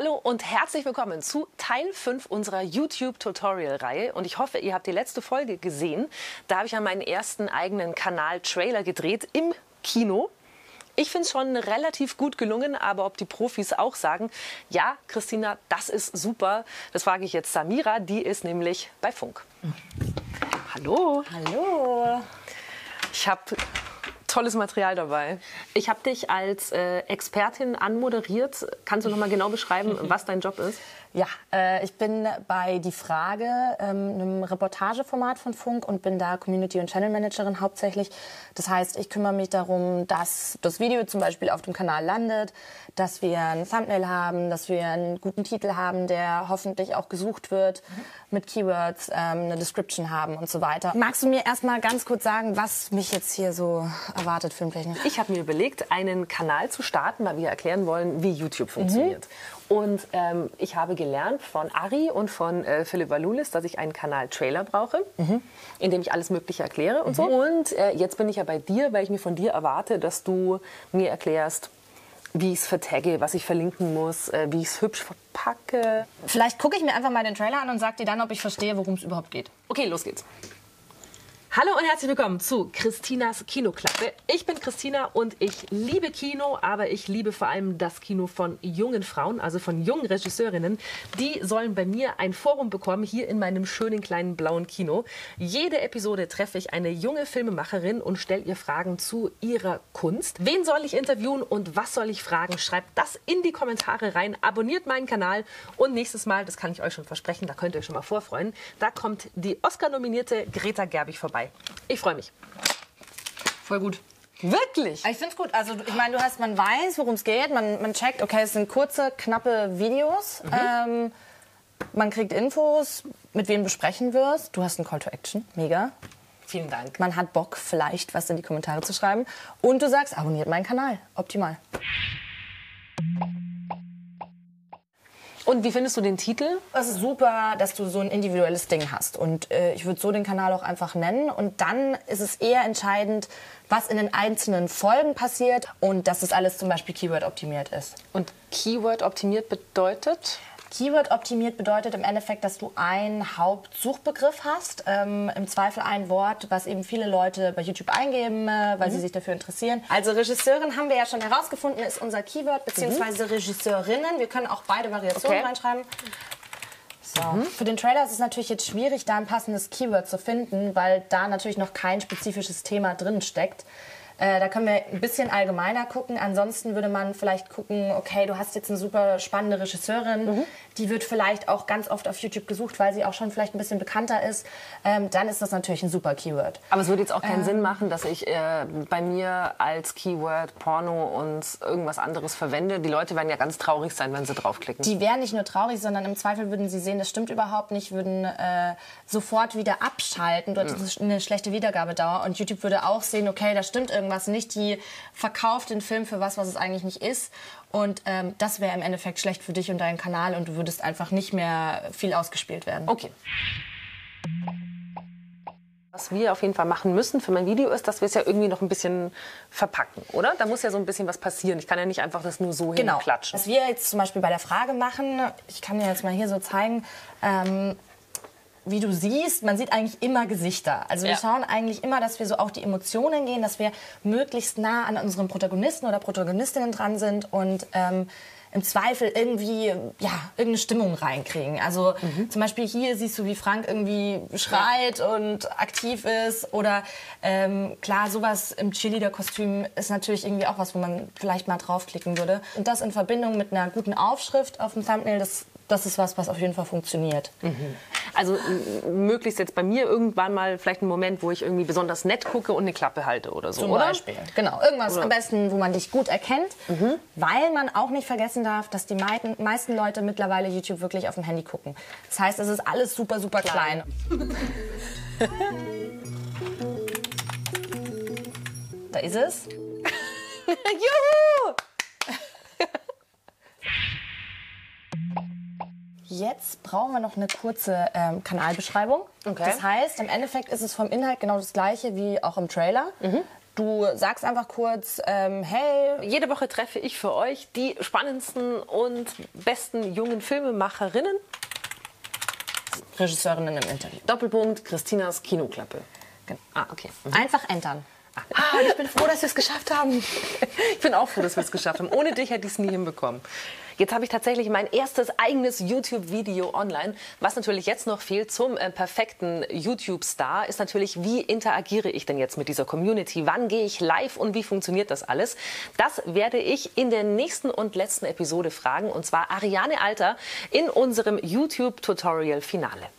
Hallo und herzlich willkommen zu Teil 5 unserer YouTube-Tutorial-Reihe. Und ich hoffe, ihr habt die letzte Folge gesehen. Da habe ich ja meinen ersten eigenen Kanal-Trailer gedreht im Kino. Ich finde es schon relativ gut gelungen, aber ob die Profis auch sagen, ja, Christina, das ist super, das frage ich jetzt Samira, die ist nämlich bei Funk. Hallo. Hallo. Ich habe tolles Material dabei. Ich habe dich als äh, Expertin anmoderiert. Kannst du noch mal genau beschreiben, was dein Job ist? Ja, äh, ich bin bei Die Frage, ähm, einem Reportageformat von Funk und bin da Community- und Channel Managerin hauptsächlich. Das heißt, ich kümmere mich darum, dass das Video zum Beispiel auf dem Kanal landet, dass wir ein Thumbnail haben, dass wir einen guten Titel haben, der hoffentlich auch gesucht wird, mhm. mit Keywords, ähm, eine Description haben und so weiter. Magst du mir erstmal ganz kurz sagen, was mich jetzt hier so erwartet filmtechnisch? Ich habe mir überlegt, einen Kanal zu starten, weil wir erklären wollen, wie YouTube funktioniert. Mhm. Und ähm, ich habe gelernt von Ari und von äh, Philipp Valulis, dass ich einen Kanal-Trailer brauche, mhm. in dem ich alles Mögliche erkläre und mhm. so. Und äh, jetzt bin ich ja bei dir, weil ich mir von dir erwarte, dass du mir erklärst, wie ich es vertagge, was ich verlinken muss, äh, wie ich es hübsch verpacke. Vielleicht gucke ich mir einfach mal den Trailer an und sag dir dann, ob ich verstehe, worum es überhaupt geht. Okay, los geht's. Hallo und herzlich willkommen zu Christinas Kinoklappe. Ich bin Christina und ich liebe Kino, aber ich liebe vor allem das Kino von jungen Frauen, also von jungen Regisseurinnen. Die sollen bei mir ein Forum bekommen, hier in meinem schönen kleinen blauen Kino. Jede Episode treffe ich eine junge Filmemacherin und stelle ihr Fragen zu ihrer Kunst. Wen soll ich interviewen und was soll ich fragen? Schreibt das in die Kommentare rein, abonniert meinen Kanal und nächstes Mal, das kann ich euch schon versprechen, da könnt ihr euch schon mal vorfreuen, da kommt die Oscar-nominierte Greta Gerbig vorbei dabei. Ich freue mich. Voll gut. Wirklich? Ich finde es gut. Also ich meine, du hast, man weiß, worum es geht. Man, man checkt, okay, es sind kurze, knappe Videos. Mhm. Ähm, man kriegt Infos, mit wem du sprechen wirst. Du hast einen Call to Action. Mega. Vielen Dank. Man hat Bock, vielleicht was in die Kommentare zu schreiben. Und du sagst, abonniert meinen Kanal. Optimal. Und wie findest du den Titel? Es ist super, dass du so ein individuelles Ding hast. Und äh, ich würde so den Kanal auch einfach nennen. Und dann ist es eher entscheidend, was in den einzelnen Folgen passiert und dass das alles zum Beispiel Keyword optimiert ist. Und Keyword optimiert bedeutet? Keyword optimiert bedeutet im Endeffekt, dass du einen Hauptsuchbegriff hast, ähm, im Zweifel ein Wort, was eben viele Leute bei YouTube eingeben, äh, weil mhm. sie sich dafür interessieren. Also Regisseurin haben wir ja schon herausgefunden, ist unser Keyword, beziehungsweise mhm. Regisseurinnen. Wir können auch beide Variationen okay. reinschreiben. So. Mhm. Für den Trailer ist es natürlich jetzt schwierig, da ein passendes Keyword zu finden, weil da natürlich noch kein spezifisches Thema drin steckt. Äh, da können wir ein bisschen allgemeiner gucken. Ansonsten würde man vielleicht gucken, okay, du hast jetzt eine super spannende Regisseurin, mhm. die wird vielleicht auch ganz oft auf YouTube gesucht, weil sie auch schon vielleicht ein bisschen bekannter ist. Ähm, dann ist das natürlich ein super Keyword. Aber es würde jetzt auch keinen ähm, Sinn machen, dass ich äh, bei mir als Keyword Porno und irgendwas anderes verwende. Die Leute werden ja ganz traurig sein, wenn sie draufklicken. Die wären nicht nur traurig, sondern im Zweifel würden sie sehen, das stimmt überhaupt nicht, würden äh, sofort wieder abschalten. Dort mhm. ist eine schlechte Wiedergabedauer und YouTube würde auch sehen, okay, da stimmt irgendwas irgendwas nicht, die verkauft den Film für was, was es eigentlich nicht ist. Und ähm, das wäre im Endeffekt schlecht für dich und deinen Kanal und du würdest einfach nicht mehr viel ausgespielt werden. Okay. Was wir auf jeden Fall machen müssen für mein Video ist, dass wir es ja irgendwie noch ein bisschen verpacken, oder? Da muss ja so ein bisschen was passieren. Ich kann ja nicht einfach das nur so genau. hinklatschen. Was wir jetzt zum Beispiel bei der Frage machen, ich kann dir jetzt mal hier so zeigen, ähm, wie du siehst, man sieht eigentlich immer Gesichter. Also wir ja. schauen eigentlich immer, dass wir so auch die Emotionen gehen, dass wir möglichst nah an unseren Protagonisten oder Protagonistinnen dran sind und ähm, im Zweifel irgendwie ja irgendeine Stimmung reinkriegen. Also mhm. zum Beispiel hier siehst du, wie Frank irgendwie schreit ja. und aktiv ist oder ähm, klar sowas im Cheerleader-Kostüm ist natürlich irgendwie auch was, wo man vielleicht mal draufklicken würde. Und das in Verbindung mit einer guten Aufschrift auf dem Thumbnail, das das ist was, was auf jeden Fall funktioniert. Mhm. Also möglichst jetzt bei mir irgendwann mal vielleicht ein Moment, wo ich irgendwie besonders nett gucke und eine Klappe halte oder so, Zum oder? Beispiel, genau. Irgendwas oder? am besten, wo man dich gut erkennt, mhm. weil man auch nicht vergessen darf, dass die meisten Leute mittlerweile YouTube wirklich auf dem Handy gucken. Das heißt, es ist alles super, super klein. klein. da ist es. Juhu! Jetzt brauchen wir noch eine kurze ähm, Kanalbeschreibung. Okay. Das heißt, im Endeffekt ist es vom Inhalt genau das gleiche wie auch im Trailer. Mhm. Du sagst einfach kurz, ähm, hey. Jede Woche treffe ich für euch die spannendsten und besten jungen Filmemacherinnen. Regisseurinnen im Interview. Doppelpunkt, Christinas Kinoklappe. Ah, okay. Mhm. Einfach entern. Ah, ich bin froh, dass wir es geschafft haben. Ich bin auch froh, dass wir es geschafft haben. Ohne dich hätte ich es nie hinbekommen. Jetzt habe ich tatsächlich mein erstes eigenes YouTube-Video online. Was natürlich jetzt noch fehlt zum äh, perfekten YouTube-Star, ist natürlich, wie interagiere ich denn jetzt mit dieser Community? Wann gehe ich live und wie funktioniert das alles? Das werde ich in der nächsten und letzten Episode fragen, und zwar Ariane Alter in unserem YouTube-Tutorial-Finale.